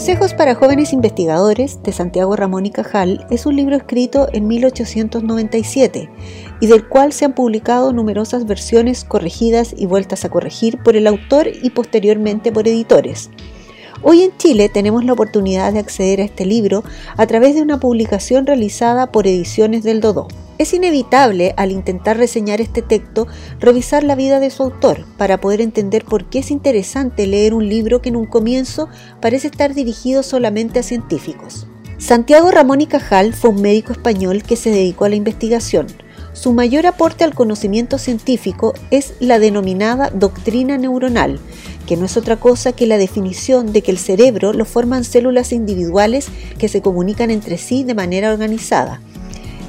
Consejos para jóvenes investigadores de Santiago Ramón y Cajal es un libro escrito en 1897 y del cual se han publicado numerosas versiones corregidas y vueltas a corregir por el autor y posteriormente por editores. Hoy en Chile tenemos la oportunidad de acceder a este libro a través de una publicación realizada por Ediciones del Dodó. Es inevitable al intentar reseñar este texto revisar la vida de su autor para poder entender por qué es interesante leer un libro que en un comienzo parece estar dirigido solamente a científicos. Santiago Ramón y Cajal fue un médico español que se dedicó a la investigación. Su mayor aporte al conocimiento científico es la denominada doctrina neuronal, que no es otra cosa que la definición de que el cerebro lo forman células individuales que se comunican entre sí de manera organizada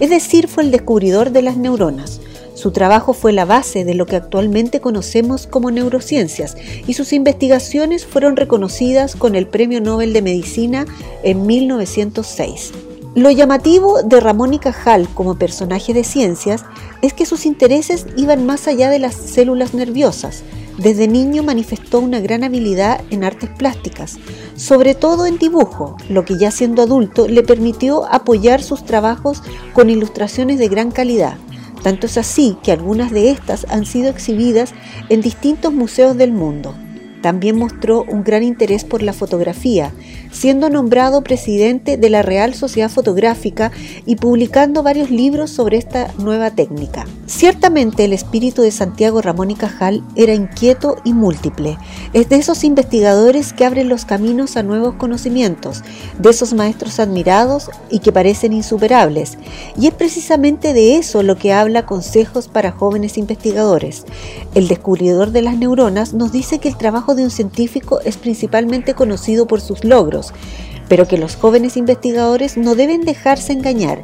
es decir, fue el descubridor de las neuronas. Su trabajo fue la base de lo que actualmente conocemos como neurociencias y sus investigaciones fueron reconocidas con el Premio Nobel de Medicina en 1906. Lo llamativo de Ramón y Cajal como personaje de ciencias es que sus intereses iban más allá de las células nerviosas, desde niño manifestó una gran habilidad en artes plásticas, sobre todo en dibujo, lo que ya siendo adulto le permitió apoyar sus trabajos con ilustraciones de gran calidad. Tanto es así que algunas de estas han sido exhibidas en distintos museos del mundo. También mostró un gran interés por la fotografía, siendo nombrado presidente de la Real Sociedad Fotográfica y publicando varios libros sobre esta nueva técnica. Ciertamente el espíritu de Santiago Ramón y Cajal era inquieto y múltiple. Es de esos investigadores que abren los caminos a nuevos conocimientos, de esos maestros admirados y que parecen insuperables. Y es precisamente de eso lo que habla Consejos para jóvenes investigadores. El descubridor de las neuronas nos dice que el trabajo de un científico es principalmente conocido por sus logros, pero que los jóvenes investigadores no deben dejarse engañar,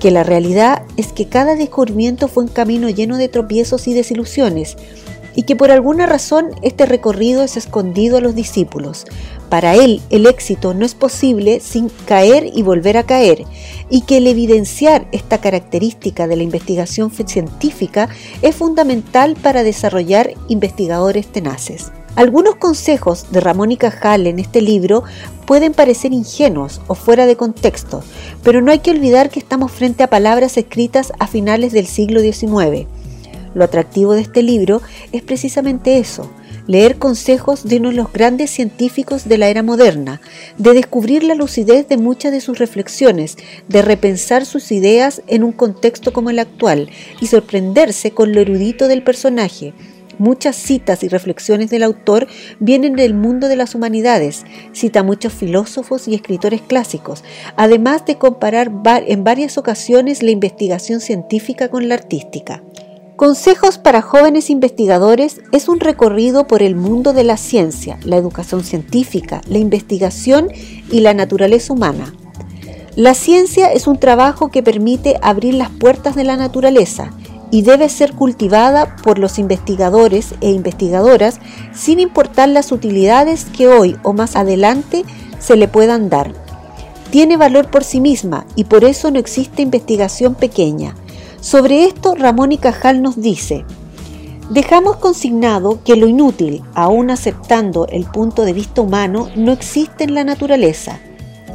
que la realidad es que cada descubrimiento fue un camino lleno de tropiezos y desilusiones, y que por alguna razón este recorrido es escondido a los discípulos. Para él el éxito no es posible sin caer y volver a caer, y que el evidenciar esta característica de la investigación científica es fundamental para desarrollar investigadores tenaces. Algunos consejos de Ramón y Cajal en este libro pueden parecer ingenuos o fuera de contexto, pero no hay que olvidar que estamos frente a palabras escritas a finales del siglo XIX. Lo atractivo de este libro es precisamente eso, leer consejos de uno de los grandes científicos de la era moderna, de descubrir la lucidez de muchas de sus reflexiones, de repensar sus ideas en un contexto como el actual y sorprenderse con lo erudito del personaje, Muchas citas y reflexiones del autor vienen del mundo de las humanidades, cita muchos filósofos y escritores clásicos, además de comparar en varias ocasiones la investigación científica con la artística. Consejos para jóvenes investigadores es un recorrido por el mundo de la ciencia, la educación científica, la investigación y la naturaleza humana. La ciencia es un trabajo que permite abrir las puertas de la naturaleza y debe ser cultivada por los investigadores e investigadoras sin importar las utilidades que hoy o más adelante se le puedan dar. Tiene valor por sí misma y por eso no existe investigación pequeña. Sobre esto Ramón y Cajal nos dice, dejamos consignado que lo inútil, aún aceptando el punto de vista humano, no existe en la naturaleza.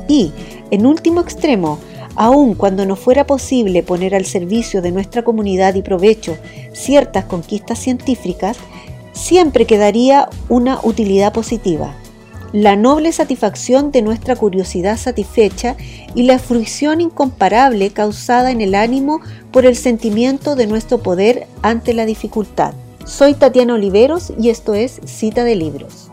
Y, en último extremo, aun cuando no fuera posible poner al servicio de nuestra comunidad y provecho ciertas conquistas científicas, siempre quedaría una utilidad positiva, la noble satisfacción de nuestra curiosidad satisfecha y la fruición incomparable causada en el ánimo por el sentimiento de nuestro poder ante la dificultad. Soy Tatiana Oliveros y esto es Cita de Libros.